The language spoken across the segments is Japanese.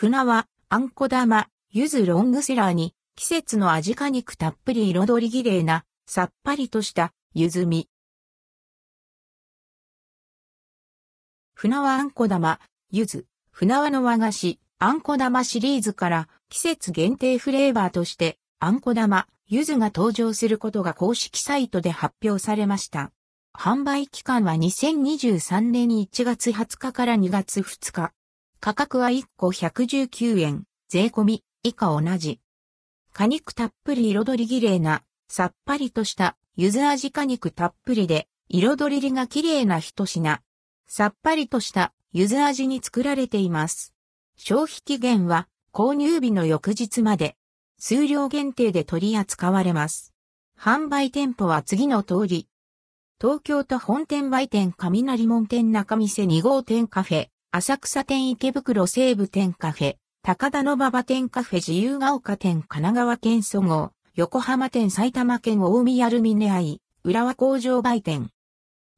船は、あんこ玉、ゆずロングセラーに、季節の味果肉たっぷり彩り綺麗な、さっぱりとしたゆずみ。船はあんこ玉、ゆず、船輪の和菓子、あんこ玉シリーズから季節限定フレーバーとして、あんこ玉、ゆずが登場することが公式サイトで発表されました。販売期間は2023年1月20日から2月2日。価格は1個119円、税込み、以下同じ。果肉たっぷり彩り綺麗な、さっぱりとした柚子味果肉たっぷりで、彩りが綺麗な一品。さっぱりとした柚子味に作られています。消費期限は購入日の翌日まで、数量限定で取り扱われます。販売店舗は次の通り。東京都本店売店雷門店中店2号店カフェ、浅草店池袋西部店カフェ、高田馬場店カフェ自由が丘店神奈川県総合、横浜店埼玉県大宮ルミネアイ、浦和工場売店。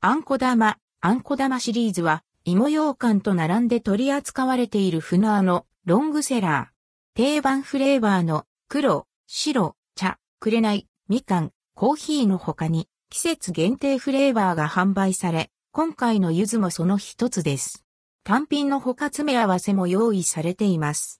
あんこ玉、あんこ玉シリーズは、芋羊羹と並んで取り扱われている船のロングセラー。定番フレーバーの黒、白、茶、紅、みかん、コーヒーの他に季節限定フレーバーが販売され、今回の柚子もその一つです。単品の他詰め合わせも用意されています。